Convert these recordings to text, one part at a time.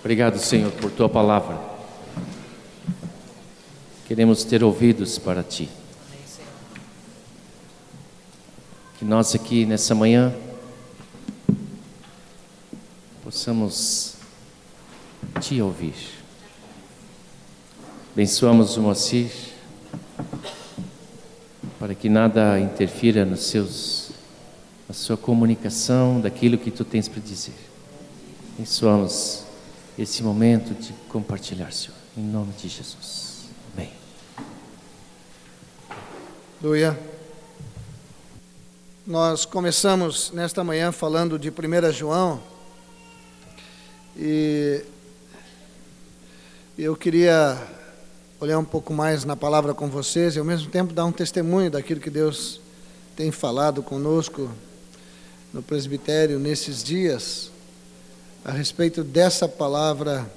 Obrigado, Senhor, por tua palavra. Queremos ter ouvidos para ti. Que nós aqui nessa manhã possamos te ouvir. Abençoamos o Moacir para que nada interfira nos seus, na sua comunicação daquilo que tu tens para dizer. Abençoamos esse momento de compartilhar, Senhor, em nome de Jesus. Amém. Aleluia. Nós começamos nesta manhã falando de 1 João e eu queria olhar um pouco mais na palavra com vocês e ao mesmo tempo dar um testemunho daquilo que Deus tem falado conosco no presbitério nesses dias a respeito dessa palavra,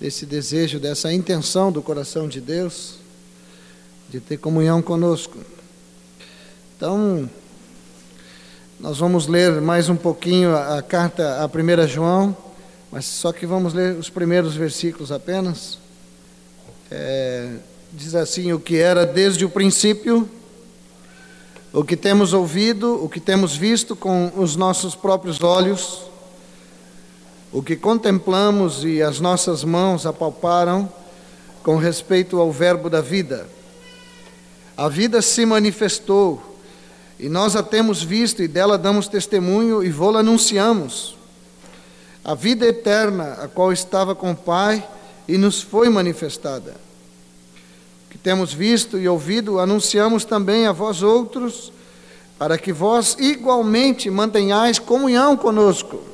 desse desejo, dessa intenção do coração de Deus de ter comunhão conosco. Então, nós vamos ler mais um pouquinho a, carta a 1 João, mas só que vamos ler os primeiros versículos apenas. É, diz assim: O que era desde o princípio, o que temos ouvido, o que temos visto com os nossos próprios olhos, o que contemplamos e as nossas mãos apalparam com respeito ao Verbo da vida. A vida se manifestou e nós a temos visto e dela damos testemunho e vô-la anunciamos. A vida eterna, a qual estava com o Pai e nos foi manifestada. O que temos visto e ouvido, anunciamos também a vós outros, para que vós igualmente mantenhais comunhão conosco.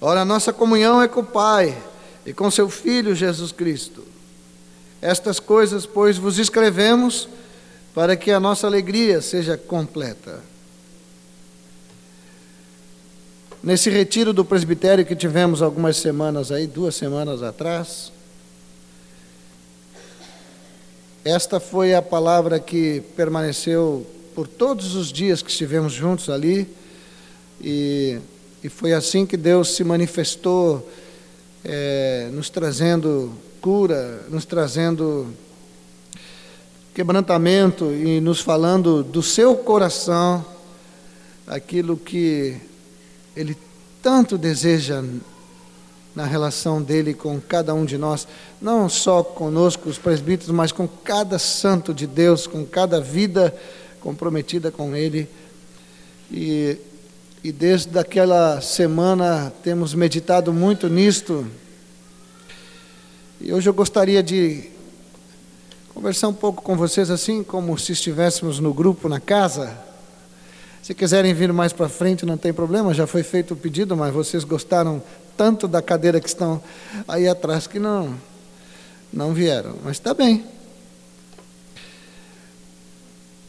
Ora, nossa comunhão é com o Pai e com seu Filho Jesus Cristo. Estas coisas, pois, vos escrevemos para que a nossa alegria seja completa. Nesse retiro do presbitério que tivemos algumas semanas aí, duas semanas atrás, esta foi a palavra que permaneceu por todos os dias que estivemos juntos ali, e e foi assim que Deus se manifestou, é, nos trazendo cura, nos trazendo quebrantamento e nos falando do seu coração, aquilo que Ele tanto deseja na relação dele com cada um de nós, não só conosco, os presbíteros, mas com cada santo de Deus, com cada vida comprometida com Ele. E e desde aquela semana temos meditado muito nisto. E hoje eu gostaria de conversar um pouco com vocês assim, como se estivéssemos no grupo na casa. Se quiserem vir mais para frente, não tem problema, já foi feito o pedido, mas vocês gostaram tanto da cadeira que estão aí atrás que não não vieram. Mas está bem.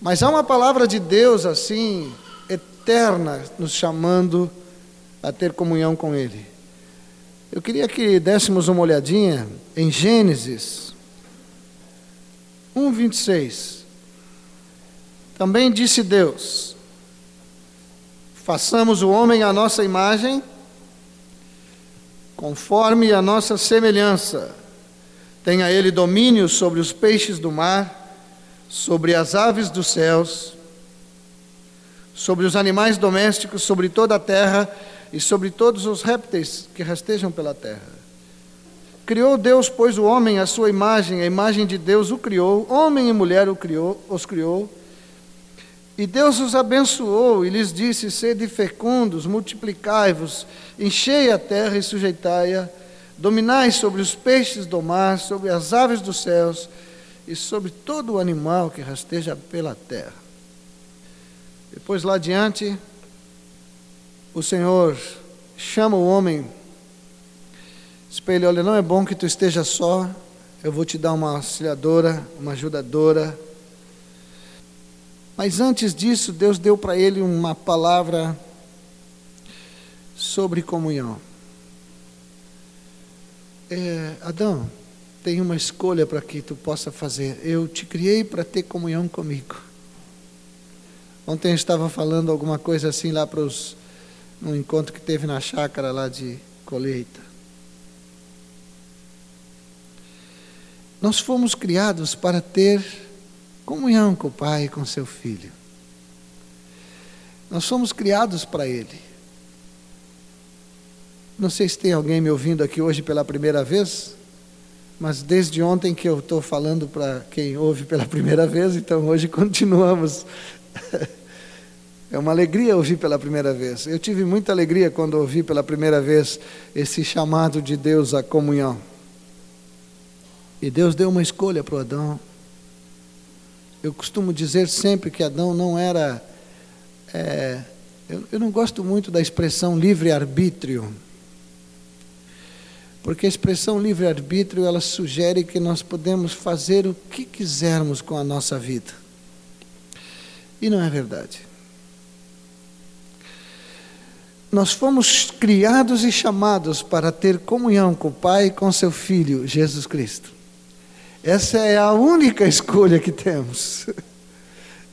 Mas há uma palavra de Deus assim, eterna nos chamando a ter comunhão com Ele. Eu queria que dessemos uma olhadinha em Gênesis 1, 26. Também disse Deus: façamos o homem à nossa imagem, conforme a nossa semelhança. Tenha ele domínio sobre os peixes do mar, sobre as aves dos céus sobre os animais domésticos, sobre toda a terra e sobre todos os répteis que rastejam pela terra. Criou Deus, pois, o homem à sua imagem, a imagem de Deus o criou, homem e mulher o criou, os criou. E Deus os abençoou e lhes disse: Sede fecundos, multiplicai-vos, enchei a terra e sujeitai-a, dominai sobre os peixes do mar, sobre as aves dos céus e sobre todo o animal que rasteja pela terra. Depois lá adiante, o Senhor chama o homem, ele: Olha, não é bom que tu esteja só, eu vou te dar uma auxiliadora, uma ajudadora. Mas antes disso, Deus deu para ele uma palavra sobre comunhão. É, Adão, tem uma escolha para que tu possa fazer. Eu te criei para ter comunhão comigo. Ontem eu estava falando alguma coisa assim lá para os num encontro que teve na chácara lá de colheita. Nós fomos criados para ter comunhão com o Pai e com seu Filho. Nós fomos criados para Ele. Não sei se tem alguém me ouvindo aqui hoje pela primeira vez, mas desde ontem que eu estou falando para quem ouve pela primeira vez, então hoje continuamos. É uma alegria ouvir pela primeira vez. Eu tive muita alegria quando ouvi pela primeira vez esse chamado de Deus à comunhão. E Deus deu uma escolha para Adão. Eu costumo dizer sempre que Adão não era. É, eu, eu não gosto muito da expressão livre-arbítrio. Porque a expressão livre-arbítrio ela sugere que nós podemos fazer o que quisermos com a nossa vida. E não é verdade. Nós fomos criados e chamados para ter comunhão com o Pai e com seu Filho, Jesus Cristo. Essa é a única escolha que temos.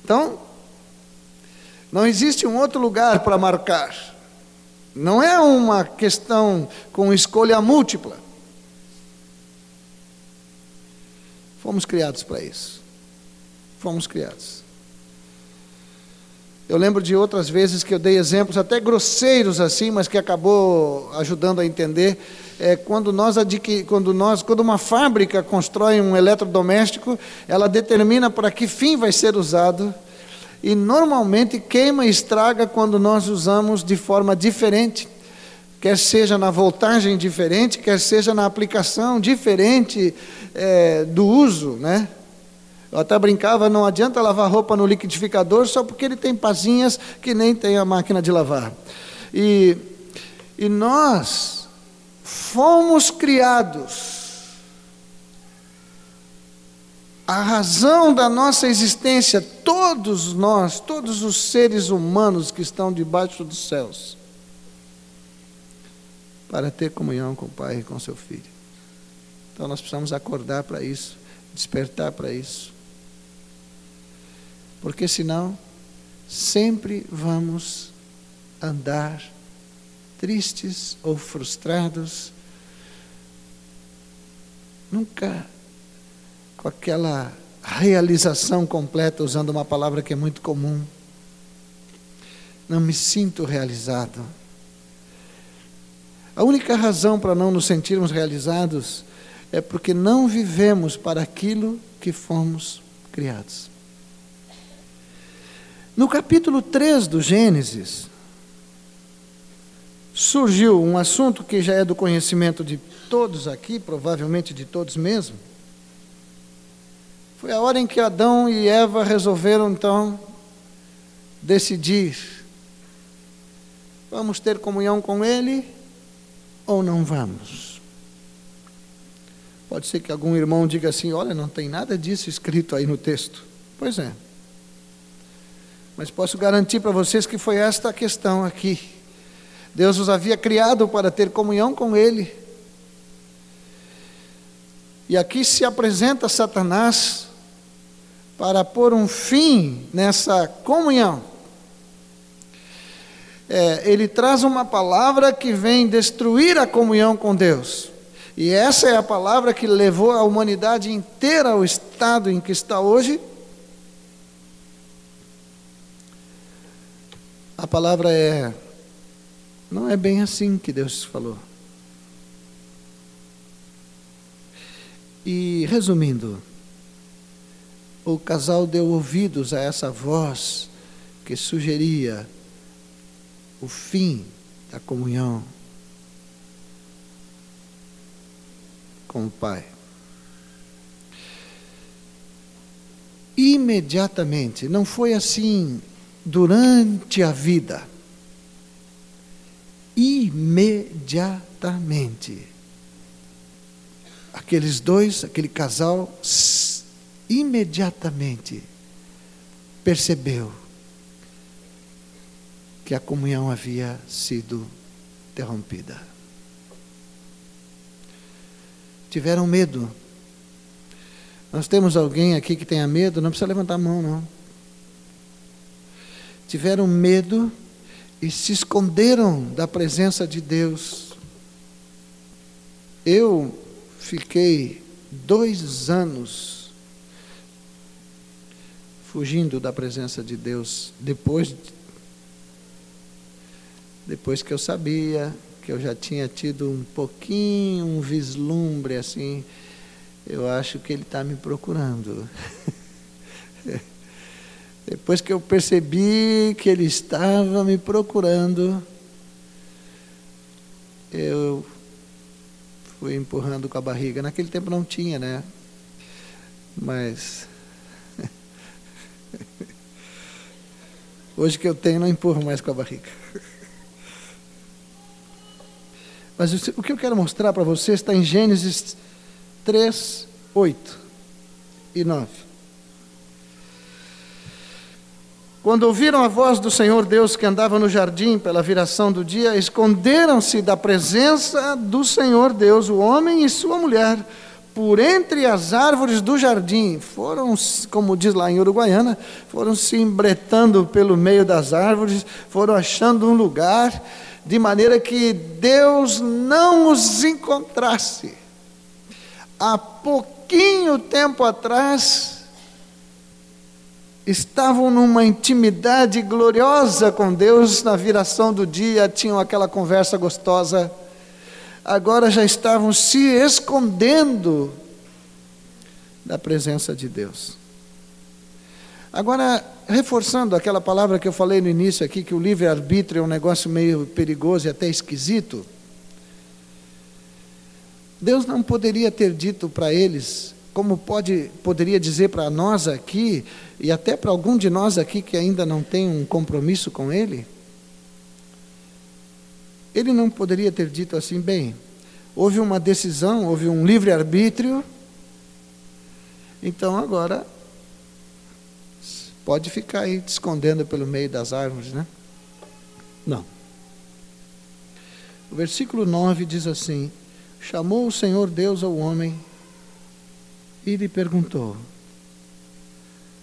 Então, não existe um outro lugar para marcar. Não é uma questão com escolha múltipla. Fomos criados para isso. Fomos criados. Eu lembro de outras vezes que eu dei exemplos até grosseiros assim, mas que acabou ajudando a entender. É, quando nós adquir, quando nós, quando uma fábrica constrói um eletrodoméstico, ela determina para que fim vai ser usado e normalmente queima e estraga quando nós usamos de forma diferente. Quer seja na voltagem diferente, quer seja na aplicação diferente é, do uso, né? Eu até brincava, não adianta lavar roupa no liquidificador só porque ele tem pazinhas que nem tem a máquina de lavar. E, e nós fomos criados. A razão da nossa existência, todos nós, todos os seres humanos que estão debaixo dos céus, para ter comunhão com o Pai e com seu Filho. Então nós precisamos acordar para isso, despertar para isso porque senão sempre vamos andar tristes ou frustrados, nunca com aquela realização completa, usando uma palavra que é muito comum. Não me sinto realizado. A única razão para não nos sentirmos realizados é porque não vivemos para aquilo que fomos criados. No capítulo 3 do Gênesis, surgiu um assunto que já é do conhecimento de todos aqui, provavelmente de todos mesmo. Foi a hora em que Adão e Eva resolveram então decidir: vamos ter comunhão com Ele ou não vamos? Pode ser que algum irmão diga assim: olha, não tem nada disso escrito aí no texto. Pois é. Mas posso garantir para vocês que foi esta a questão aqui. Deus os havia criado para ter comunhão com Ele. E aqui se apresenta Satanás para pôr um fim nessa comunhão. É, ele traz uma palavra que vem destruir a comunhão com Deus. E essa é a palavra que levou a humanidade inteira ao estado em que está hoje A palavra é: não é bem assim que Deus falou. E resumindo, o casal deu ouvidos a essa voz que sugeria o fim da comunhão com o Pai. Imediatamente, não foi assim durante a vida. Imediatamente. Aqueles dois, aquele casal, imediatamente percebeu que a comunhão havia sido interrompida. Tiveram medo. Nós temos alguém aqui que tenha medo, não precisa levantar a mão, não tiveram medo e se esconderam da presença de Deus. Eu fiquei dois anos fugindo da presença de Deus depois depois que eu sabia que eu já tinha tido um pouquinho um vislumbre assim eu acho que ele está me procurando depois que eu percebi que ele estava me procurando eu fui empurrando com a barriga. Naquele tempo não tinha, né? Mas. Hoje que eu tenho, não empurro mais com a barriga. Mas o que eu quero mostrar para vocês está em Gênesis 3, 8 e 9. Quando ouviram a voz do Senhor Deus que andava no jardim pela viração do dia, esconderam-se da presença do Senhor Deus, o homem e sua mulher, por entre as árvores do jardim. Foram, como diz lá em Uruguaiana, foram se embretando pelo meio das árvores, foram achando um lugar, de maneira que Deus não os encontrasse. Há pouquinho tempo atrás, estavam numa intimidade gloriosa com Deus na viração do dia, tinham aquela conversa gostosa, agora já estavam se escondendo da presença de Deus. Agora, reforçando aquela palavra que eu falei no início aqui, que o livre-arbítrio é um negócio meio perigoso e até esquisito. Deus não poderia ter dito para eles como pode, poderia dizer para nós aqui, e até para algum de nós aqui que ainda não tem um compromisso com Ele, ele não poderia ter dito assim: bem, houve uma decisão, houve um livre-arbítrio, então agora pode ficar aí te escondendo pelo meio das árvores, né? Não. O versículo 9 diz assim: Chamou o Senhor Deus ao homem e lhe perguntou: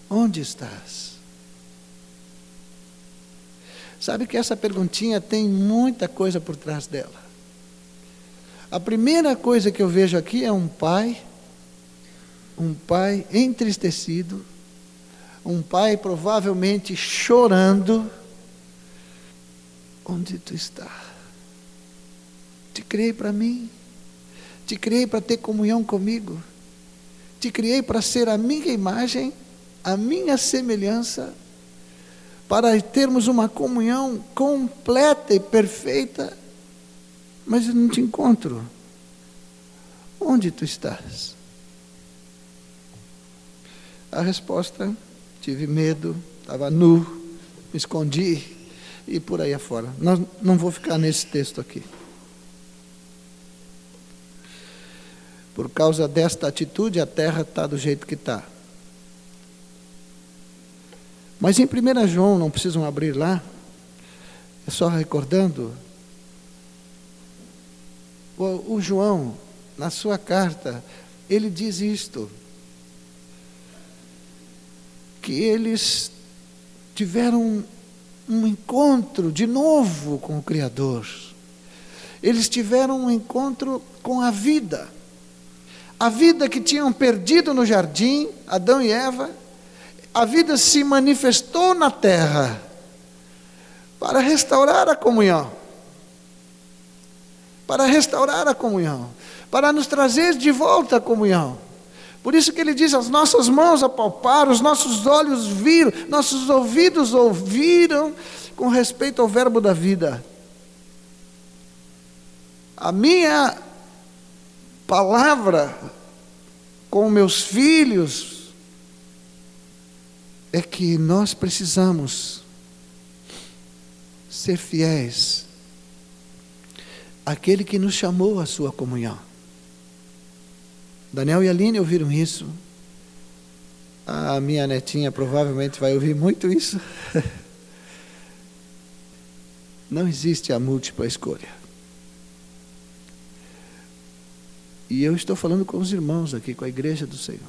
Onde estás? Sabe que essa perguntinha tem muita coisa por trás dela. A primeira coisa que eu vejo aqui é um pai, um pai entristecido, um pai provavelmente chorando. Onde tu está? Te criei para mim, te criei para ter comunhão comigo. Te criei para ser a minha imagem, a minha semelhança, para termos uma comunhão completa e perfeita, mas eu não te encontro. Onde tu estás? A resposta: tive medo, estava nu, me escondi e por aí afora. Não, não vou ficar nesse texto aqui. Por causa desta atitude, a terra está do jeito que está. Mas em 1 João, não precisam abrir lá, é só recordando, o, o João, na sua carta, ele diz isto: que eles tiveram um, um encontro de novo com o Criador, eles tiveram um encontro com a vida. A vida que tinham perdido no jardim, Adão e Eva, a vida se manifestou na terra para restaurar a comunhão. Para restaurar a comunhão, para nos trazer de volta a comunhão. Por isso que ele diz: as nossas mãos apalparam, os nossos olhos viram, nossos ouvidos ouviram com respeito ao verbo da vida. A minha palavra com meus filhos é que nós precisamos ser fiéis àquele que nos chamou à sua comunhão. Daniel e Aline ouviram isso. A minha netinha provavelmente vai ouvir muito isso. Não existe a múltipla escolha. E eu estou falando com os irmãos aqui, com a igreja do Senhor.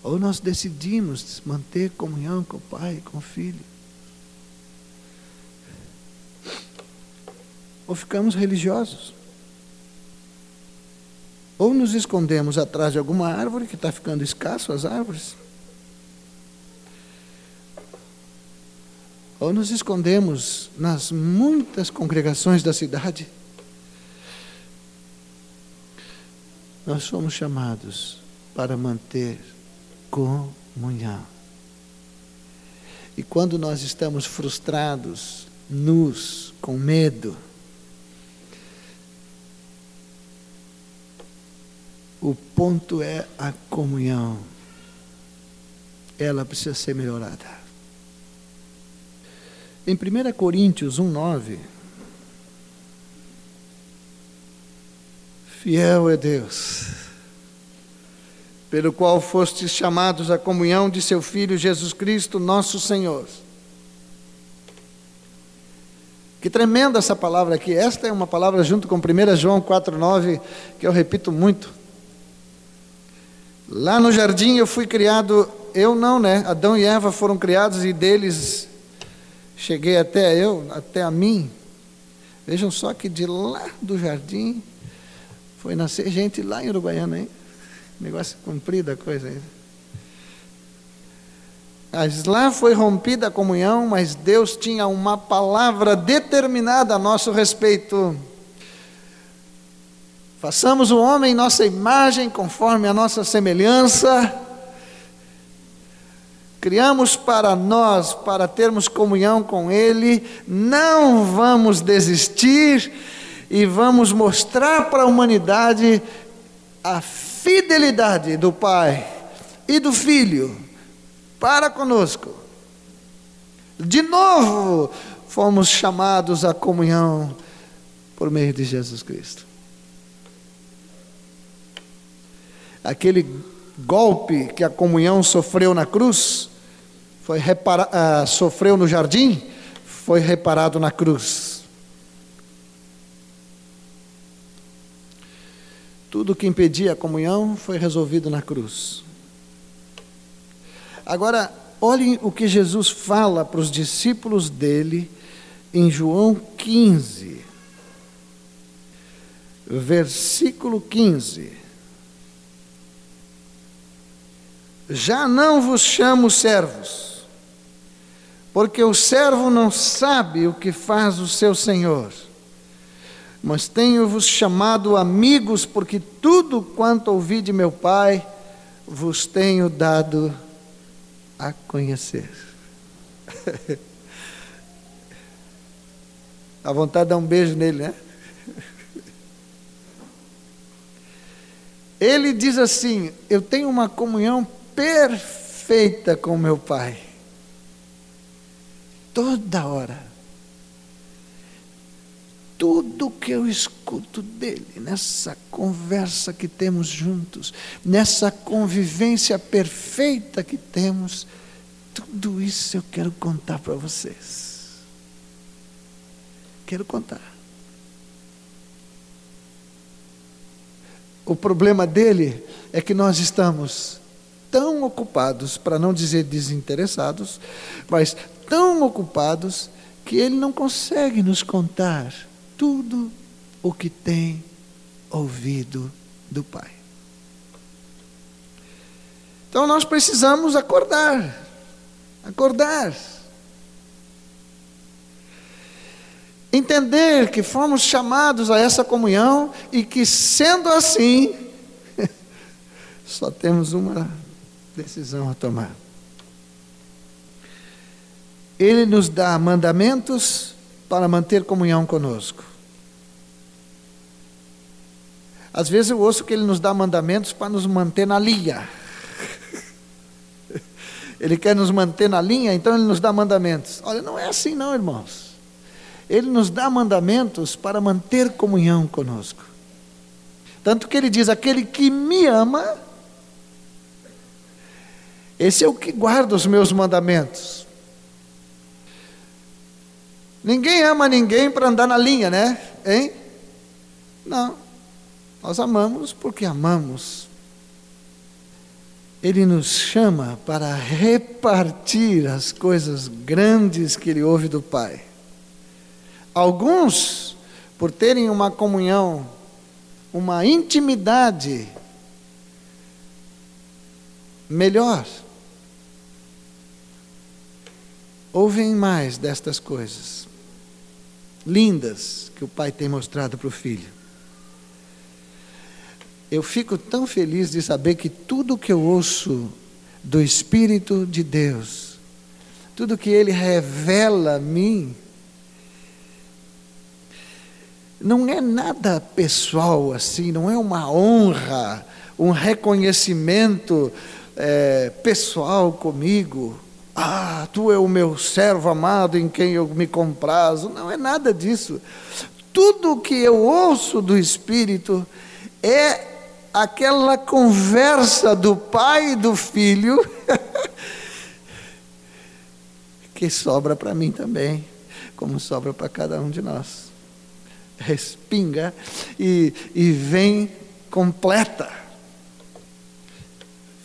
Ou nós decidimos manter comunhão com o Pai, com o Filho. ou ficamos religiosos. Ou nos escondemos atrás de alguma árvore, que está ficando escasso as árvores. Ou nos escondemos nas muitas congregações da cidade. Nós somos chamados para manter comunhão. E quando nós estamos frustrados, nus, com medo, o ponto é a comunhão. Ela precisa ser melhorada. Em 1 Coríntios 1,9, fiel é Deus, pelo qual fostes chamados à comunhão de seu Filho Jesus Cristo, nosso Senhor. Que tremenda essa palavra aqui. Esta é uma palavra junto com 1 João 4,9, que eu repito muito. Lá no jardim eu fui criado, eu não, né? Adão e Eva foram criados e deles cheguei até eu, até a mim. Vejam só que de lá do jardim foi nascer gente lá em Uruguaiana, hein? Negócio comprido a coisa aí. Mas lá foi rompida a comunhão, mas Deus tinha uma palavra determinada a nosso respeito. Façamos o homem em nossa imagem, conforme a nossa semelhança. Criamos para nós, para termos comunhão com Ele, não vamos desistir e vamos mostrar para a humanidade a fidelidade do Pai e do Filho para conosco. De novo, fomos chamados à comunhão por meio de Jesus Cristo. Aquele golpe que a comunhão sofreu na cruz, foi repara, uh, sofreu no jardim, foi reparado na cruz. Tudo que impedia a comunhão foi resolvido na cruz. Agora, olhem o que Jesus fala para os discípulos dele em João 15, versículo 15. Já não vos chamo servos porque o servo não sabe o que faz o seu senhor. Mas tenho-vos chamado amigos, porque tudo quanto ouvi de meu Pai vos tenho dado a conhecer. a vontade de dar um beijo nele, né? Ele diz assim: Eu tenho uma comunhão perfeita com meu Pai toda hora. Tudo que eu escuto dele, nessa conversa que temos juntos, nessa convivência perfeita que temos, tudo isso eu quero contar para vocês. Quero contar. O problema dele é que nós estamos tão ocupados, para não dizer desinteressados, mas tão ocupados que ele não consegue nos contar tudo o que tem ouvido do Pai. Então nós precisamos acordar, acordar. Entender que fomos chamados a essa comunhão e que, sendo assim, só temos uma decisão a tomar. Ele nos dá mandamentos para manter comunhão conosco. Às vezes eu ouço que ele nos dá mandamentos para nos manter na linha. Ele quer nos manter na linha, então ele nos dá mandamentos. Olha, não é assim não, irmãos. Ele nos dá mandamentos para manter comunhão conosco. Tanto que ele diz: aquele que me ama, esse é o que guarda os meus mandamentos. Ninguém ama ninguém para andar na linha, né? Hein? Não. Nós amamos porque amamos. Ele nos chama para repartir as coisas grandes que ele ouve do Pai. Alguns por terem uma comunhão, uma intimidade melhor. Ouvem mais destas coisas lindas que o Pai tem mostrado para o Filho. Eu fico tão feliz de saber que tudo que eu ouço do Espírito de Deus, tudo que Ele revela a mim, não é nada pessoal assim, não é uma honra, um reconhecimento é, pessoal comigo. Ah, tu é o meu servo amado em quem eu me comprazo. Não é nada disso. Tudo que eu ouço do Espírito é aquela conversa do pai e do filho que sobra para mim também, como sobra para cada um de nós. Respinga e, e vem completa.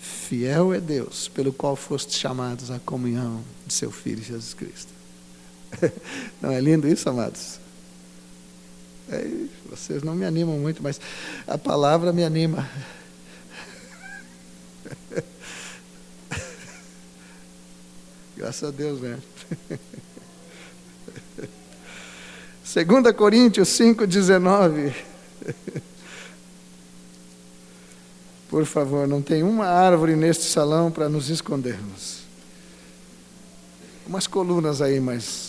Fiel é Deus, pelo qual foste chamados à comunhão de seu Filho Jesus Cristo. Não é lindo isso, amados? É, vocês não me animam muito, mas a palavra me anima. Graças a Deus, né? 2 Coríntios 5,19. Por favor, não tem uma árvore neste salão para nos escondermos. Umas colunas aí, mas.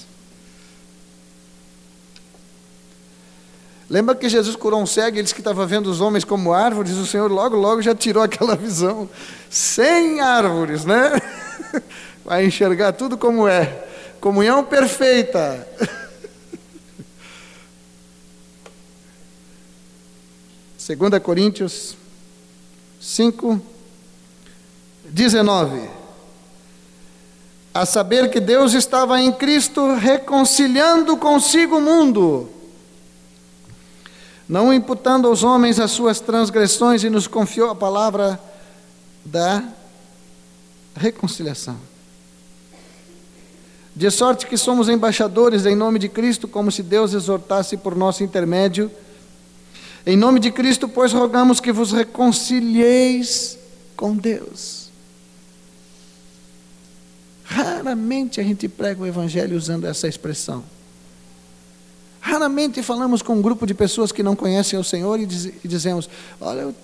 Lembra que Jesus curou um cego e ele disse que estava vendo os homens como árvores? O Senhor logo, logo já tirou aquela visão. Sem árvores, né? Vai enxergar tudo como é. Comunhão perfeita. 2 Coríntios 5, 19. A saber que Deus estava em Cristo reconciliando consigo o mundo, não imputando aos homens as suas transgressões, e nos confiou a palavra da reconciliação. De sorte que somos embaixadores em nome de Cristo, como se Deus exortasse por nosso intermédio em nome de Cristo, pois, rogamos que vos reconcilieis com Deus. Raramente a gente prega o Evangelho usando essa expressão. Raramente falamos com um grupo de pessoas que não conhecem o Senhor e, diz, e dizemos: Olha,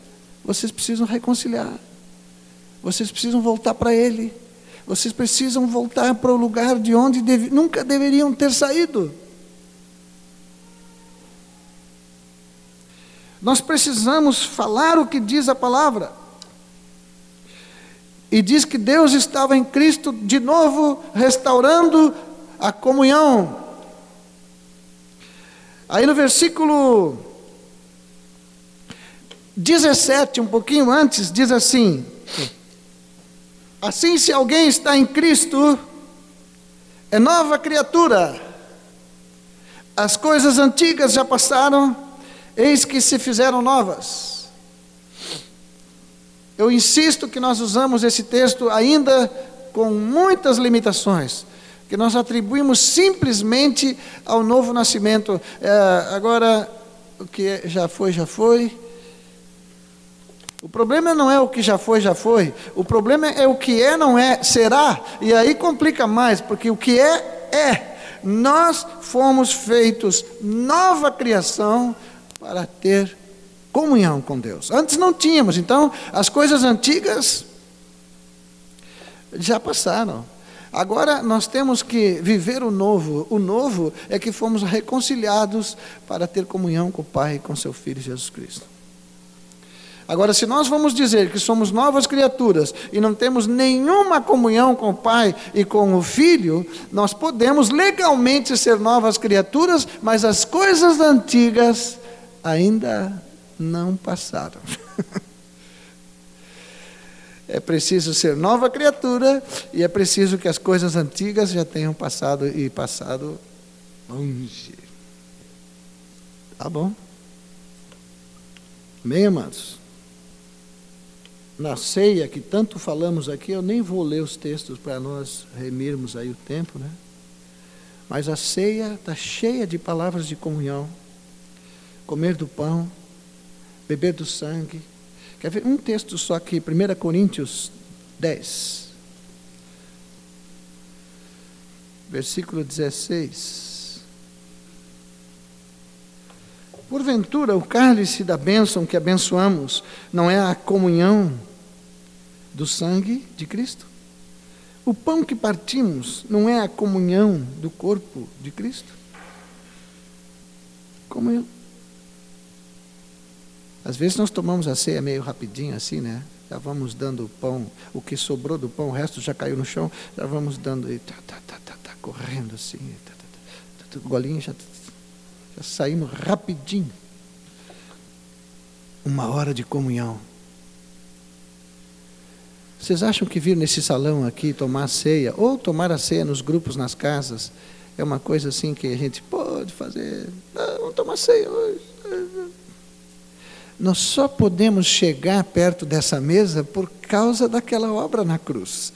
vocês precisam reconciliar, vocês precisam voltar para Ele, vocês precisam voltar para o lugar de onde deve, nunca deveriam ter saído. Nós precisamos falar o que diz a palavra. E diz que Deus estava em Cristo de novo restaurando a comunhão. Aí no versículo 17, um pouquinho antes, diz assim: Assim, se alguém está em Cristo, é nova criatura. As coisas antigas já passaram, eis que se fizeram novas. Eu insisto que nós usamos esse texto ainda com muitas limitações, que nós atribuímos simplesmente ao novo nascimento. É, agora, o que já foi, já foi. O problema não é o que já foi, já foi. O problema é o que é, não é, será. E aí complica mais, porque o que é, é. Nós fomos feitos nova criação para ter comunhão com Deus. Antes não tínhamos, então as coisas antigas já passaram. Agora nós temos que viver o novo. O novo é que fomos reconciliados para ter comunhão com o Pai e com seu Filho Jesus Cristo. Agora, se nós vamos dizer que somos novas criaturas e não temos nenhuma comunhão com o Pai e com o Filho, nós podemos legalmente ser novas criaturas, mas as coisas antigas ainda não passaram. é preciso ser nova criatura e é preciso que as coisas antigas já tenham passado e passado longe. Tá bom? Amém, amados? Na ceia que tanto falamos aqui, eu nem vou ler os textos para nós remirmos aí o tempo, né? Mas a ceia está cheia de palavras de comunhão comer do pão, beber do sangue. Quer ver um texto só aqui, 1 Coríntios 10, versículo 16. Porventura, o cálice da bênção que abençoamos não é a comunhão do sangue de Cristo? O pão que partimos não é a comunhão do corpo de Cristo? Comunhão. Às vezes nós tomamos a ceia meio rapidinho assim, né? Já vamos dando o pão, o que sobrou do pão, o resto já caiu no chão, já vamos dando e tá, tá, tá, tá, tá correndo assim, tá, tá, tá, tá, golinho já, já saímos rapidinho. Uma hora de comunhão. Vocês acham que vir nesse salão aqui tomar ceia, ou tomar a ceia nos grupos, nas casas, é uma coisa assim que a gente pode fazer? Não, vamos tomar ceia hoje. Nós só podemos chegar perto dessa mesa por causa daquela obra na cruz.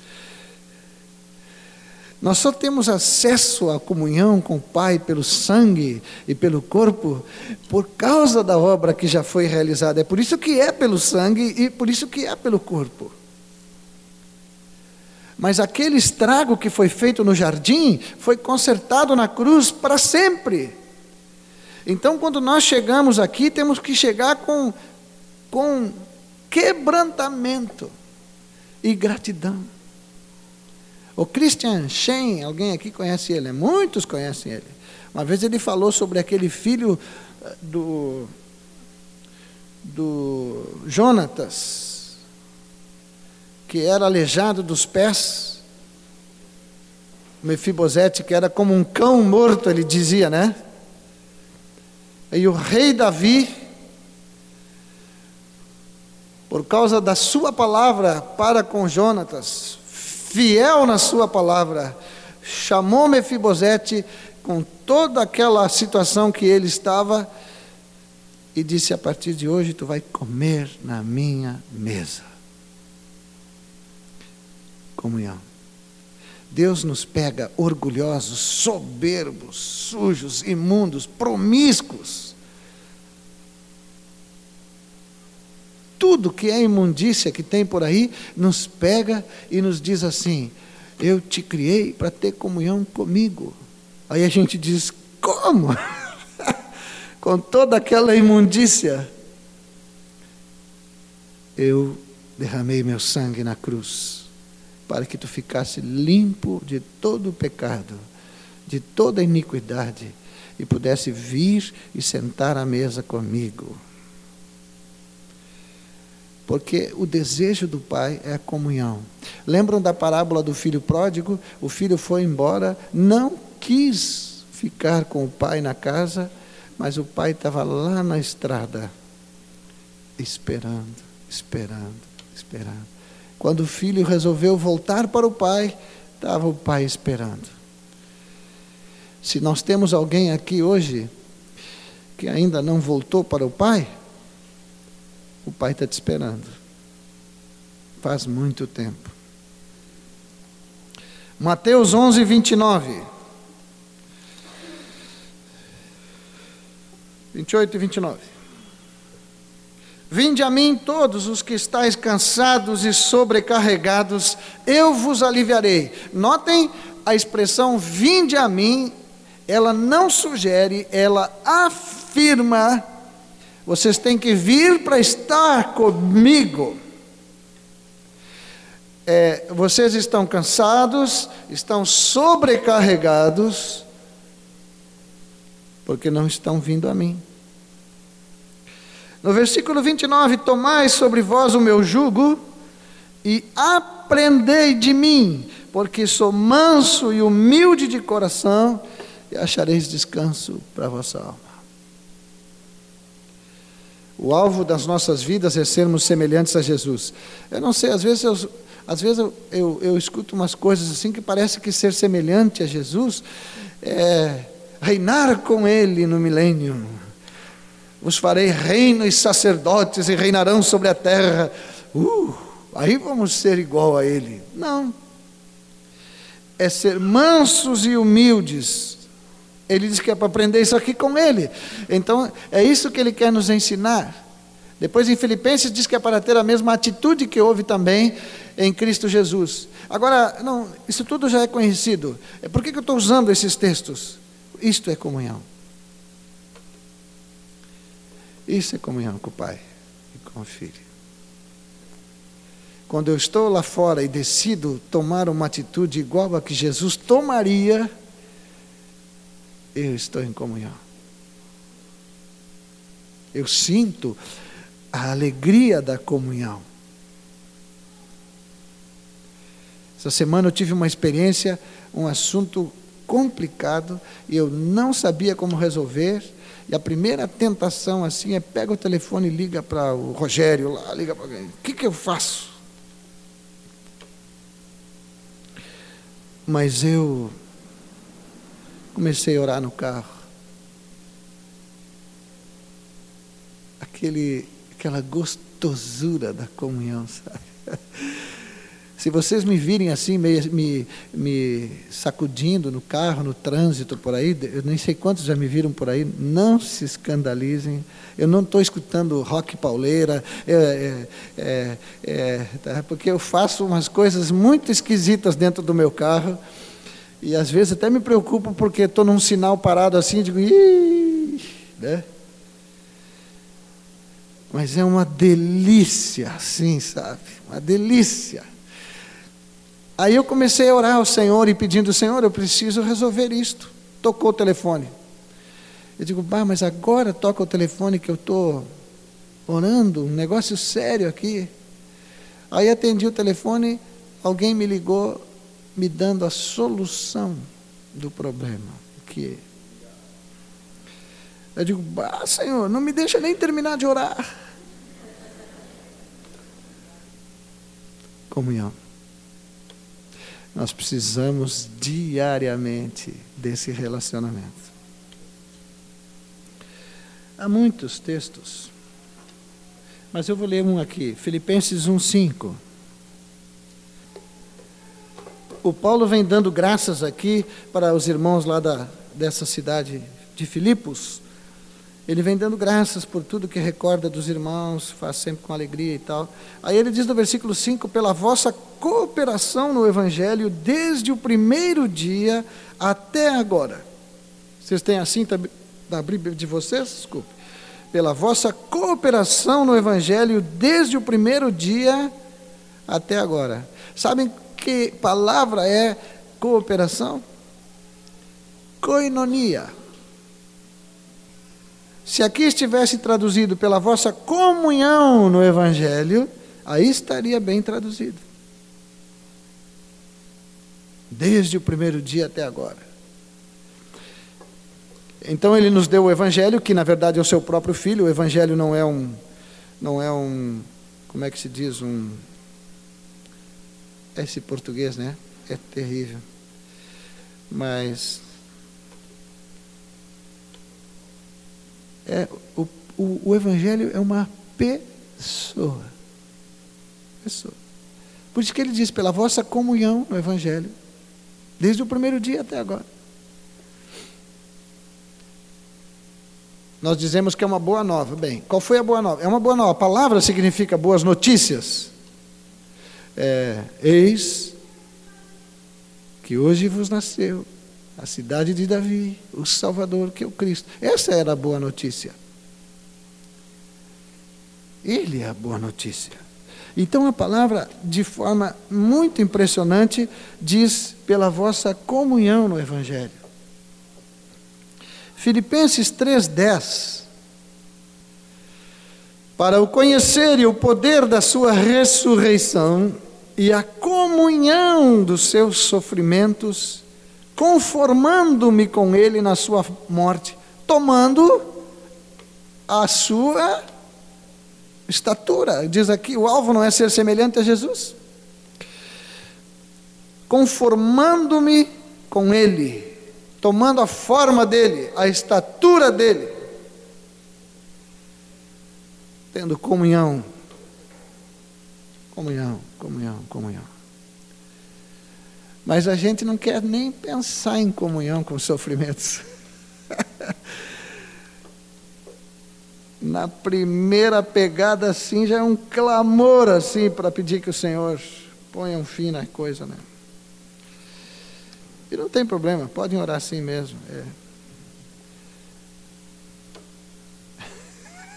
Nós só temos acesso à comunhão com o Pai pelo sangue e pelo corpo por causa da obra que já foi realizada. É por isso que é pelo sangue e por isso que é pelo corpo. Mas aquele estrago que foi feito no jardim foi consertado na cruz para sempre. Então, quando nós chegamos aqui, temos que chegar com, com quebrantamento e gratidão. O Christian Shen, alguém aqui conhece ele, muitos conhecem ele. Uma vez ele falou sobre aquele filho eh, do, do Jonatas, que era aleijado dos pés. Mefibosete, que era como um cão morto, ele dizia, né? E o rei Davi, por causa da sua palavra para com Jonatas, fiel na sua palavra, chamou Mefibosete com toda aquela situação que ele estava e disse: A partir de hoje tu vai comer na minha mesa comunhão. Deus nos pega orgulhosos, soberbos, sujos, imundos, promíscuos. Tudo que é imundícia que tem por aí, nos pega e nos diz assim: Eu te criei para ter comunhão comigo. Aí a gente diz: Como? Com toda aquela imundícia. Eu derramei meu sangue na cruz para que tu ficasse limpo de todo o pecado, de toda iniquidade, e pudesse vir e sentar à mesa comigo. Porque o desejo do pai é a comunhão. Lembram da parábola do filho pródigo? O filho foi embora, não quis ficar com o pai na casa, mas o pai estava lá na estrada, esperando, esperando, esperando. Quando o filho resolveu voltar para o pai, estava o pai esperando. Se nós temos alguém aqui hoje que ainda não voltou para o pai, o pai está te esperando. Faz muito tempo. Mateus 11, 29. 28 e 29. Vinde a mim todos os que estáis cansados e sobrecarregados, eu vos aliviarei. Notem a expressão vinde a mim, ela não sugere, ela afirma: vocês têm que vir para estar comigo. É, vocês estão cansados, estão sobrecarregados, porque não estão vindo a mim. No versículo 29, tomai sobre vós o meu jugo e aprendei de mim, porque sou manso e humilde de coração, e achareis descanso para a vossa alma. O alvo das nossas vidas é sermos semelhantes a Jesus. Eu não sei, às vezes eu, às vezes eu, eu, eu escuto umas coisas assim que parece que ser semelhante a Jesus é reinar com Ele no milênio vos farei reino e sacerdotes e reinarão sobre a terra. Uh, aí vamos ser igual a Ele. Não. É ser mansos e humildes Ele diz que é para aprender isso aqui com ele. Então, é isso que ele quer nos ensinar. Depois em Filipenses diz que é para ter a mesma atitude que houve também em Cristo Jesus. Agora, não, isso tudo já é conhecido. É, por que, que eu estou usando esses textos? Isto é comunhão. Isso é comunhão com o Pai e com o Filho. Quando eu estou lá fora e decido tomar uma atitude igual a que Jesus tomaria, eu estou em comunhão. Eu sinto a alegria da comunhão. Essa semana eu tive uma experiência, um assunto complicado, eu não sabia como resolver. E a primeira tentação assim é pega o telefone e liga para o Rogério lá, liga para alguém. O que, que eu faço? Mas eu comecei a orar no carro. Aquele aquela gostosura da comunhão, sabe? Se vocês me virem assim, me, me, me, sacudindo no carro, no trânsito por aí, eu nem sei quantos já me viram por aí, não se escandalizem. Eu não estou escutando rock pauleira, é, é, é, tá? porque eu faço umas coisas muito esquisitas dentro do meu carro. E às vezes até me preocupo porque estou num sinal parado assim, digo, Ih! né? Mas é uma delícia, assim, sabe? Uma delícia. Aí eu comecei a orar ao Senhor e pedindo, Senhor, eu preciso resolver isto. Tocou o telefone. Eu digo, bah, mas agora toca o telefone que eu estou orando, um negócio sério aqui. Aí atendi o telefone, alguém me ligou me dando a solução do problema. Que eu digo, bah, Senhor, não me deixa nem terminar de orar. Comunhão. Nós precisamos diariamente desse relacionamento. Há muitos textos, mas eu vou ler um aqui, Filipenses 1,5. O Paulo vem dando graças aqui para os irmãos lá da, dessa cidade de Filipos, ele vem dando graças por tudo que recorda dos irmãos, faz sempre com alegria e tal. Aí ele diz no versículo 5: pela vossa cooperação no Evangelho, desde o primeiro dia até agora. Vocês têm assim da Bíblia de vocês? Desculpe. Pela vossa cooperação no Evangelho, desde o primeiro dia até agora. Sabem que palavra é cooperação? Koinonia se aqui estivesse traduzido pela vossa comunhão no Evangelho, aí estaria bem traduzido. Desde o primeiro dia até agora. Então ele nos deu o Evangelho, que na verdade é o seu próprio filho. O Evangelho não é um, não é um, como é que se diz um, esse português, né? É terrível. Mas é, o, o, o Evangelho é uma pessoa. Pessoa. Por isso que ele diz, pela vossa comunhão no Evangelho, desde o primeiro dia até agora. Nós dizemos que é uma boa nova. Bem, qual foi a boa nova? É uma boa nova. A palavra significa boas notícias. É, eis que hoje vos nasceu a cidade de Davi, o Salvador, que é o Cristo. Essa era a boa notícia. Ele é a boa notícia. Então a palavra, de forma muito impressionante, diz pela vossa comunhão no Evangelho. Filipenses 3,10. Para o conhecer e o poder da sua ressurreição e a comunhão dos seus sofrimentos, conformando-me com ele na sua morte, tomando a sua estatura. Diz aqui: o alvo não é ser semelhante a Jesus. Conformando-me com ele, tomando a forma dele, a estatura dele, tendo comunhão, comunhão, comunhão, comunhão. Mas a gente não quer nem pensar em comunhão com os sofrimentos. Na primeira pegada, assim, já é um clamor, assim, para pedir que o Senhor ponha um fim na coisa, né? E não tem problema, podem orar assim mesmo.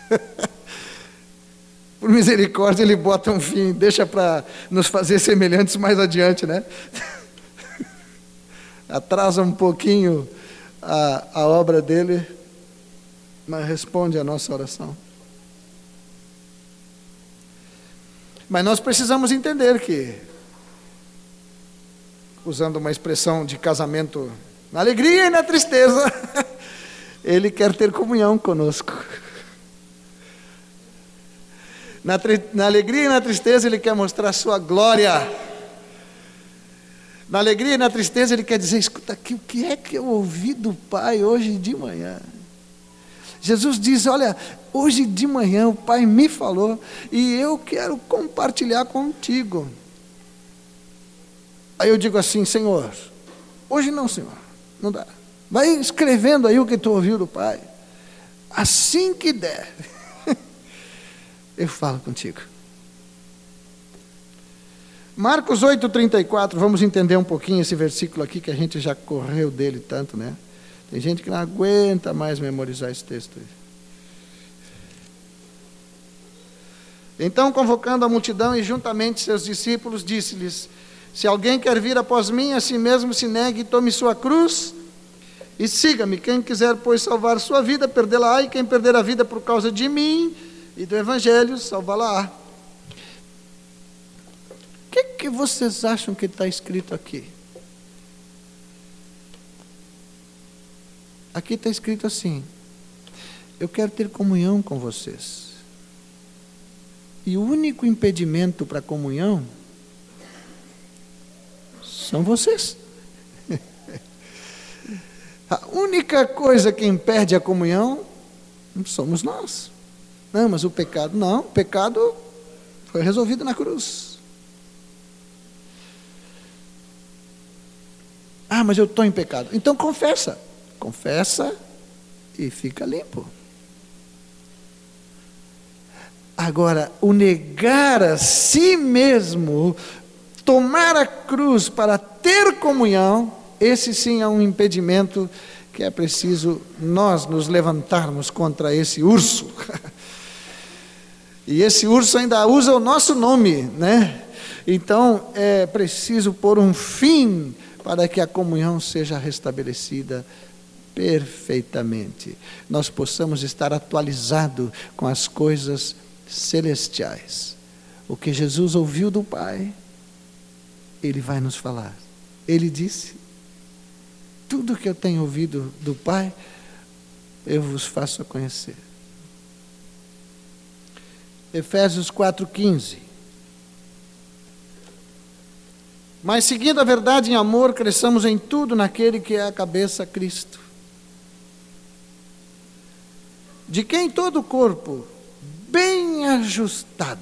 É. Por misericórdia, ele bota um fim, deixa para nos fazer semelhantes mais adiante, né? Atrasa um pouquinho a, a obra dele, mas responde a nossa oração. Mas nós precisamos entender que, usando uma expressão de casamento, na alegria e na tristeza, ele quer ter comunhão conosco. Na, na alegria e na tristeza, Ele quer mostrar sua glória. Na alegria e na tristeza, Ele quer dizer: escuta aqui, o que é que eu ouvi do Pai hoje de manhã? Jesus diz: Olha, hoje de manhã o Pai me falou e eu quero compartilhar contigo. Aí eu digo assim: Senhor, hoje não, Senhor, não dá. Vai escrevendo aí o que tu ouviu do Pai. Assim que der eu falo contigo. Marcos 8,34, vamos entender um pouquinho esse versículo aqui, que a gente já correu dele tanto, né? Tem gente que não aguenta mais memorizar esse texto. Então, convocando a multidão e juntamente seus discípulos, disse-lhes: Se alguém quer vir após mim, a si mesmo se negue e tome sua cruz e siga-me. Quem quiser, pois, salvar sua vida, perdê-la-á, e quem perder a vida por causa de mim e do Evangelho salvá-la. Que, que vocês acham que está escrito aqui? Aqui está escrito assim: Eu quero ter comunhão com vocês. E o único impedimento para a comunhão são vocês. A única coisa que impede a comunhão somos nós. Não, mas o pecado, não, o pecado foi resolvido na cruz. Ah, mas eu estou em pecado. Então confessa. Confessa e fica limpo. Agora, o negar a si mesmo, tomar a cruz para ter comunhão, esse sim é um impedimento que é preciso nós nos levantarmos contra esse urso. E esse urso ainda usa o nosso nome, né? Então é preciso pôr um fim para que a comunhão seja restabelecida perfeitamente. Nós possamos estar atualizado com as coisas celestiais. O que Jesus ouviu do Pai, ele vai nos falar. Ele disse: Tudo que eu tenho ouvido do Pai, eu vos faço conhecer. Efésios 4,15. Mas seguindo a verdade em amor, cresçamos em tudo naquele que é a cabeça Cristo. De quem todo o corpo, bem ajustado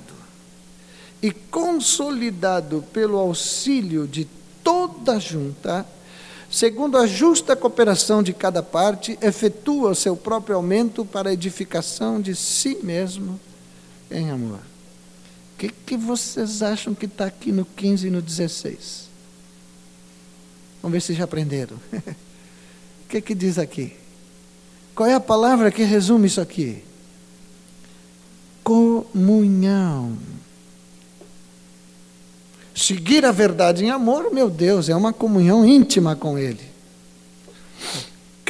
e consolidado pelo auxílio de toda a junta, segundo a justa cooperação de cada parte, efetua o seu próprio aumento para a edificação de si mesmo em amor. Que, que vocês acham que está aqui no 15 e no 16? Vamos ver se já aprenderam. O que, que diz aqui? Qual é a palavra que resume isso aqui? Comunhão. Seguir a verdade em amor, meu Deus, é uma comunhão íntima com Ele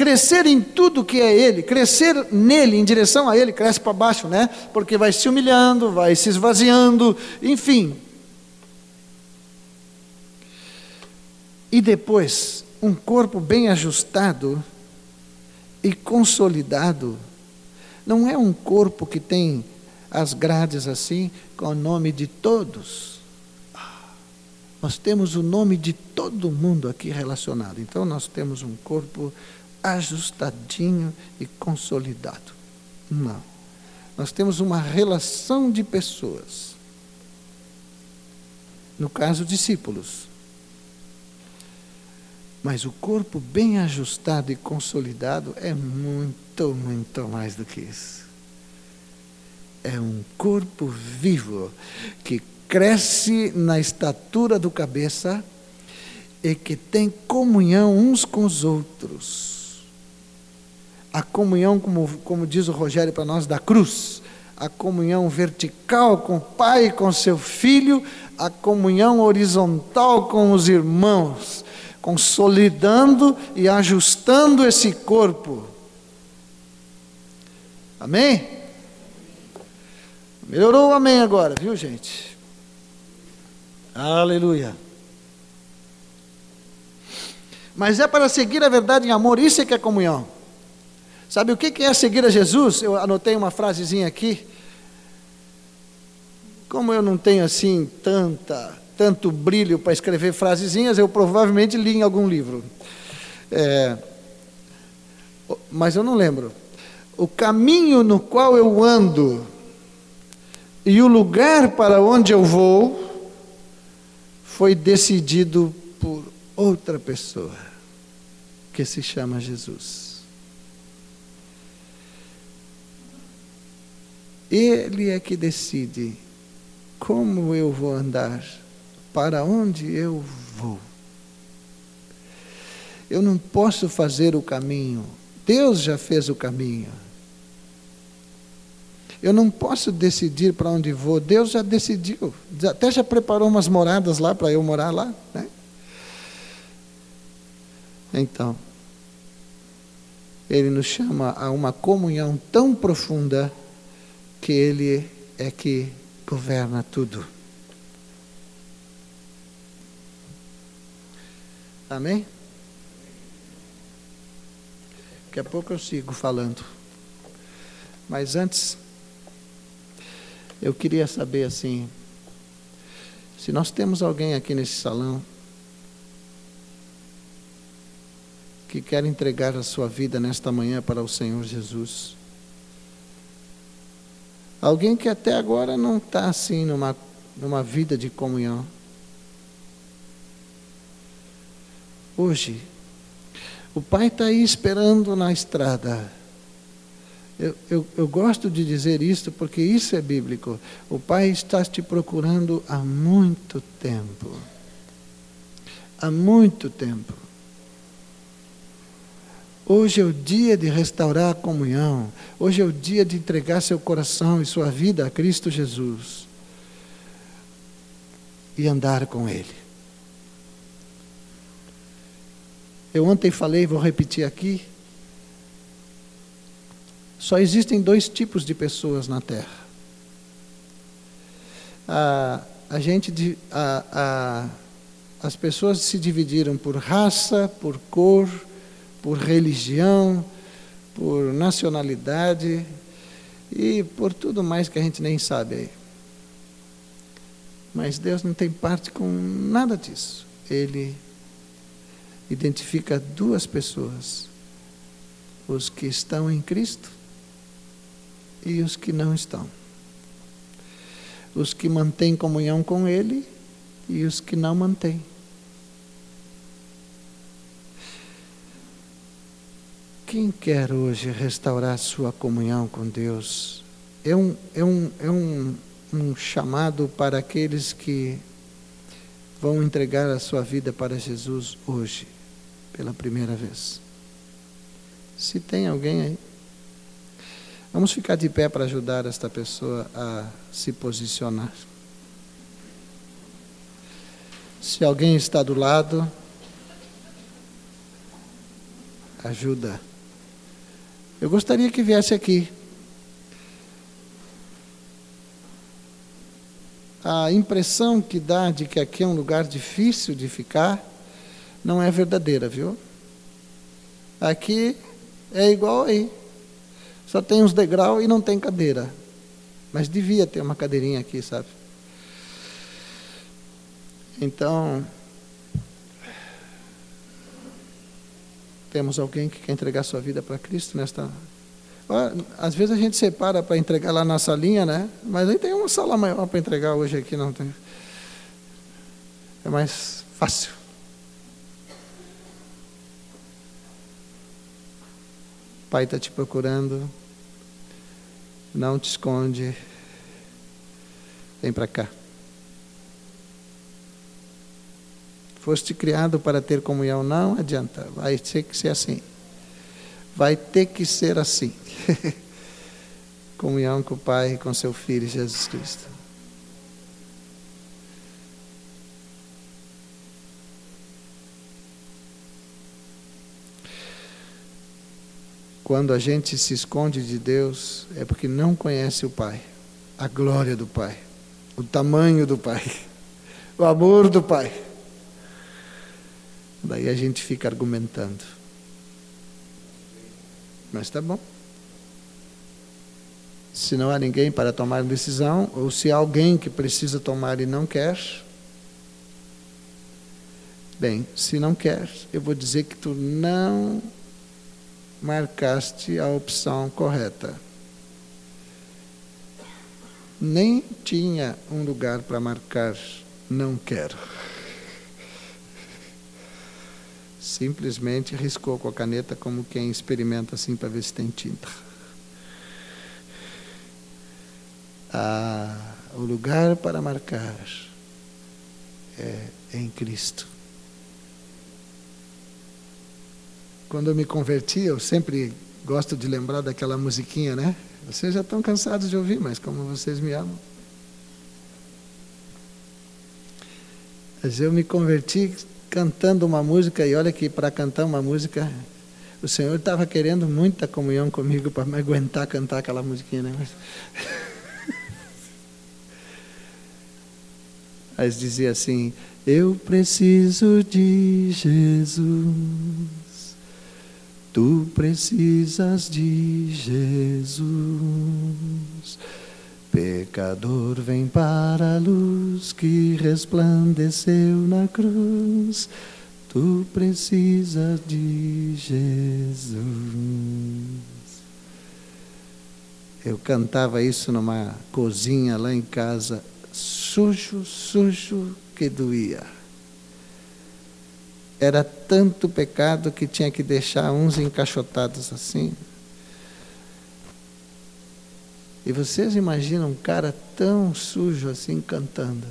crescer em tudo que é Ele, crescer nele, em direção a Ele, cresce para baixo, né? Porque vai se humilhando, vai se esvaziando, enfim. E depois, um corpo bem ajustado e consolidado, não é um corpo que tem as grades assim, com o nome de todos. Nós temos o nome de todo mundo aqui relacionado. Então, nós temos um corpo ajustadinho e consolidado. Não. Nós temos uma relação de pessoas. No caso, discípulos. Mas o corpo bem ajustado e consolidado é muito, muito mais do que isso. É um corpo vivo que cresce na estatura do cabeça e que tem comunhão uns com os outros. A comunhão, como, como diz o Rogério para nós, da cruz. A comunhão vertical com o Pai e com seu Filho, a comunhão horizontal com os irmãos, consolidando e ajustando esse corpo. Amém? Melhorou o amém agora, viu, gente? Aleluia. Mas é para seguir a verdade em amor, isso é que é comunhão. Sabe o que é seguir a Jesus? Eu anotei uma frasezinha aqui. Como eu não tenho assim tanta, tanto brilho para escrever frasezinhas, eu provavelmente li em algum livro. É, mas eu não lembro. O caminho no qual eu ando e o lugar para onde eu vou foi decidido por outra pessoa, que se chama Jesus. Ele é que decide como eu vou andar, para onde eu vou. Eu não posso fazer o caminho, Deus já fez o caminho. Eu não posso decidir para onde vou, Deus já decidiu, até já preparou umas moradas lá para eu morar lá. Né? Então, Ele nos chama a uma comunhão tão profunda que Ele é que governa tudo. Amém? Daqui a pouco eu sigo falando. Mas antes, eu queria saber assim, se nós temos alguém aqui nesse salão que quer entregar a sua vida nesta manhã para o Senhor Jesus. Alguém que até agora não está assim numa, numa vida de comunhão. Hoje, o Pai está aí esperando na estrada eu, eu, eu, gosto de dizer isso porque isso é bíblico. O Pai está te procurando há muito tempo. Há muito tempo. Hoje é o dia de restaurar a comunhão. Hoje é o dia de entregar seu coração e sua vida a Cristo Jesus. E andar com Ele. Eu ontem falei, vou repetir aqui. Só existem dois tipos de pessoas na Terra. A, a gente, a, a, as pessoas se dividiram por raça, por cor, por religião, por nacionalidade e por tudo mais que a gente nem sabe aí. Mas Deus não tem parte com nada disso. Ele identifica duas pessoas: os que estão em Cristo e os que não estão. Os que mantêm comunhão com Ele e os que não mantêm. Quem quer hoje restaurar sua comunhão com Deus é um, é um, é um, um chamado para aqueles que vão entregar a sua vida para Jesus hoje, pela primeira vez. Se tem alguém aí. Vamos ficar de pé para ajudar esta pessoa a se posicionar. Se alguém está do lado, ajuda. Eu gostaria que viesse aqui. A impressão que dá de que aqui é um lugar difícil de ficar não é verdadeira, viu? Aqui é igual aí. Só tem uns degraus e não tem cadeira. Mas devia ter uma cadeirinha aqui, sabe? Então, Temos alguém que quer entregar sua vida para Cristo nesta. Ah, às vezes a gente separa para entregar lá na salinha, né? Mas aí tem uma sala maior para entregar hoje aqui, não tem. É mais fácil. Pai está te procurando. Não te esconde. Vem para cá. Foste criado para ter comunhão, não adianta, vai ter que ser assim. Vai ter que ser assim. comunhão com o Pai e com seu Filho Jesus Cristo. Quando a gente se esconde de Deus, é porque não conhece o Pai, a glória do Pai, o tamanho do Pai, o amor do Pai. Daí a gente fica argumentando. Mas está bom. Se não há ninguém para tomar decisão, ou se há alguém que precisa tomar e não quer, bem, se não quer, eu vou dizer que tu não marcaste a opção correta. Nem tinha um lugar para marcar não quero simplesmente riscou com a caneta como quem experimenta assim para ver se tem tinta. Ah, o lugar para marcar é em Cristo. Quando eu me converti, eu sempre gosto de lembrar daquela musiquinha, né? Vocês já estão cansados de ouvir, mas como vocês me amam. Mas eu me converti cantando uma música, e olha que para cantar uma música, o Senhor estava querendo muita comunhão comigo para me aguentar cantar aquela musiquinha, né? Mas... Mas dizia assim: Eu preciso de Jesus, tu precisas de Jesus. Pecador vem para a luz que resplandeceu na cruz. Tu precisas de Jesus. Eu cantava isso numa cozinha lá em casa, sujo, sujo que doía. Era tanto pecado que tinha que deixar uns encaixotados assim. E vocês imaginam um cara tão sujo assim cantando?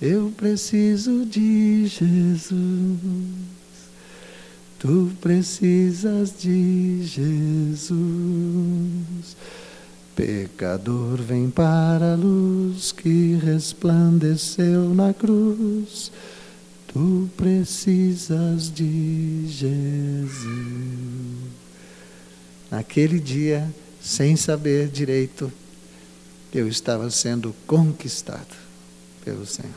Eu preciso de Jesus. Tu precisas de Jesus. Pecador vem para a luz que resplandeceu na cruz. Tu precisas de Jesus. Naquele dia, sem saber direito, eu estava sendo conquistado pelo Senhor.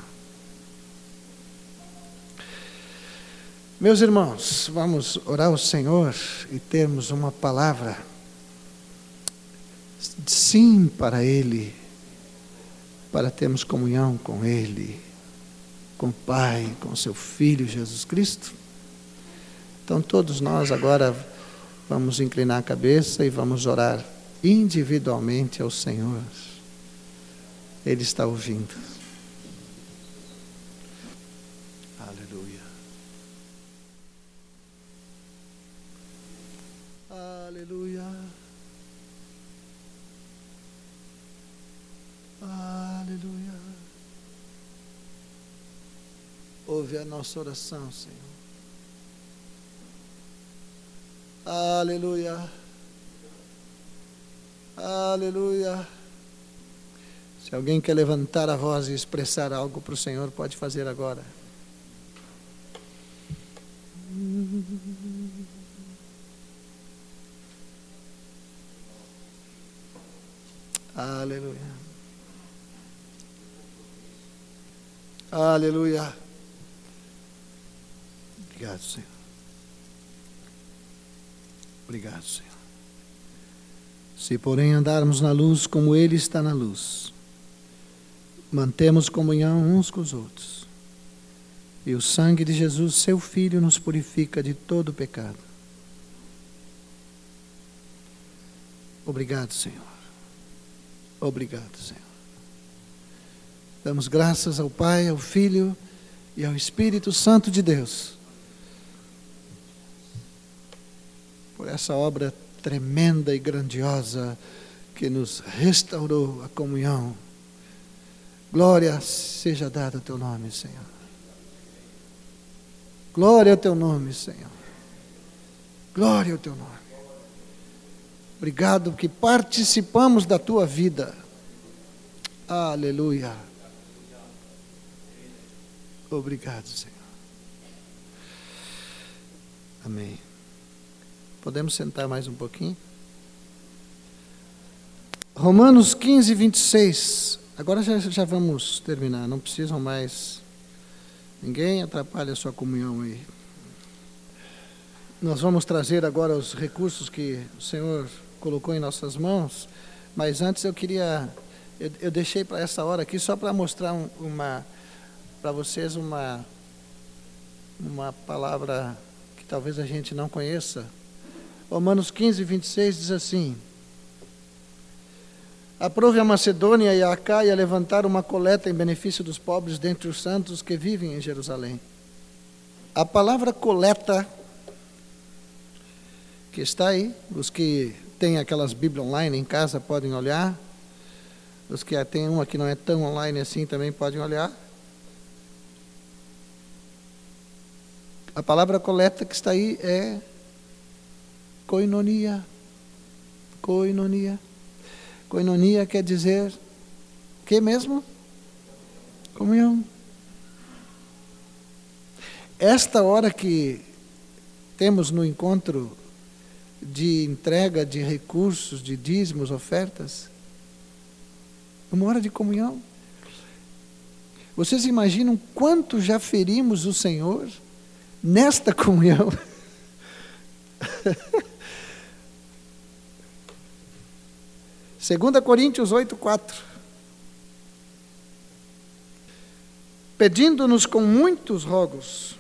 Meus irmãos, vamos orar ao Senhor e termos uma palavra sim para Ele, para termos comunhão com Ele, com o Pai, com seu Filho Jesus Cristo. Então, todos nós agora vamos inclinar a cabeça e vamos orar individualmente ao Senhor. Ele está ouvindo. Aleluia. Aleluia. Aleluia. Ouve a nossa oração, Senhor. Aleluia. Aleluia. Se alguém quer levantar a voz e expressar algo para o Senhor, pode fazer agora. Aleluia. Aleluia. Obrigado, Senhor. Obrigado, Senhor. Se, porém, andarmos na luz como Ele está na luz, mantemos comunhão uns com os outros, e o sangue de Jesus, seu Filho, nos purifica de todo pecado. Obrigado, Senhor. Obrigado, Senhor. Damos graças ao Pai, ao Filho e ao Espírito Santo de Deus por essa obra tremenda e grandiosa que nos restaurou a comunhão. Glória seja dada ao teu nome, Senhor. Glória ao teu nome, Senhor. Glória ao teu nome. Obrigado que participamos da tua vida. Aleluia. Obrigado, Senhor. Amém. Podemos sentar mais um pouquinho? Romanos 15, 26. Agora já, já vamos terminar. Não precisam mais. Ninguém atrapalha a sua comunhão aí. Nós vamos trazer agora os recursos que o Senhor colocou em nossas mãos. Mas antes eu queria. Eu, eu deixei para essa hora aqui só para mostrar um, uma. Para vocês uma. Uma palavra que talvez a gente não conheça. Romanos 15, 26 diz assim: Aprove a Macedônia e a Acaia levantar uma coleta em benefício dos pobres dentre os santos que vivem em Jerusalém. A palavra coleta, que está aí, os que têm aquelas Bíblias online em casa podem olhar, os que têm uma que não é tão online assim também podem olhar. A palavra coleta que está aí é Coinonia. Coinonia. Coinonia quer dizer que mesmo? Comunhão. Esta hora que temos no encontro de entrega de recursos, de dízimos, ofertas, uma hora de comunhão. Vocês imaginam quanto já ferimos o Senhor nesta comunhão? 2 Coríntios 8, 4. Pedindo-nos com muitos rogos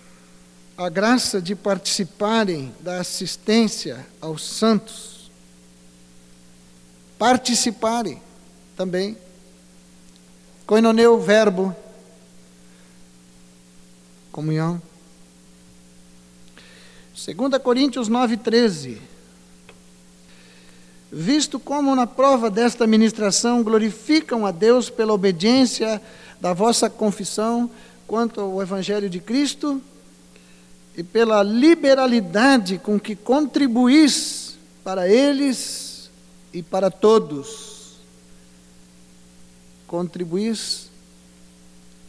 a graça de participarem da assistência aos santos. Participarem também. Coinoneu, verbo. Comunhão. 2 Coríntios 9, 13 visto como na prova desta ministração glorificam a Deus pela obediência da vossa confissão quanto ao Evangelho de Cristo e pela liberalidade com que contribuís para eles e para todos. Contribuís,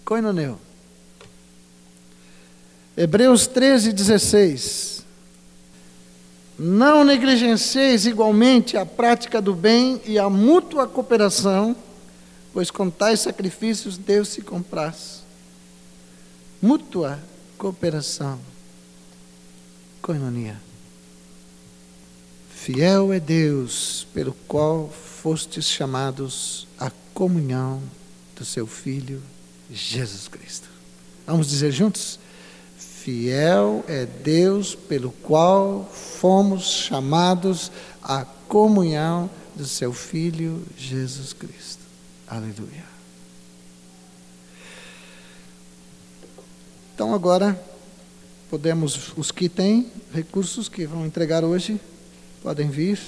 coinoneu. Hebreus 13, 16. Não negligencieis igualmente a prática do bem e a mútua cooperação, pois com tais sacrifícios Deus se compraz. Mútua cooperação. Coinonia. Fiel é Deus, pelo qual fostes chamados à comunhão do seu Filho Jesus Cristo. Vamos dizer juntos? Fiel é Deus pelo qual fomos chamados à comunhão do seu Filho Jesus Cristo. Aleluia. Então agora podemos, os que têm recursos que vão entregar hoje, podem vir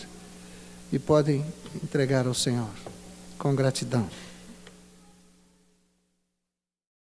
e podem entregar ao Senhor com gratidão.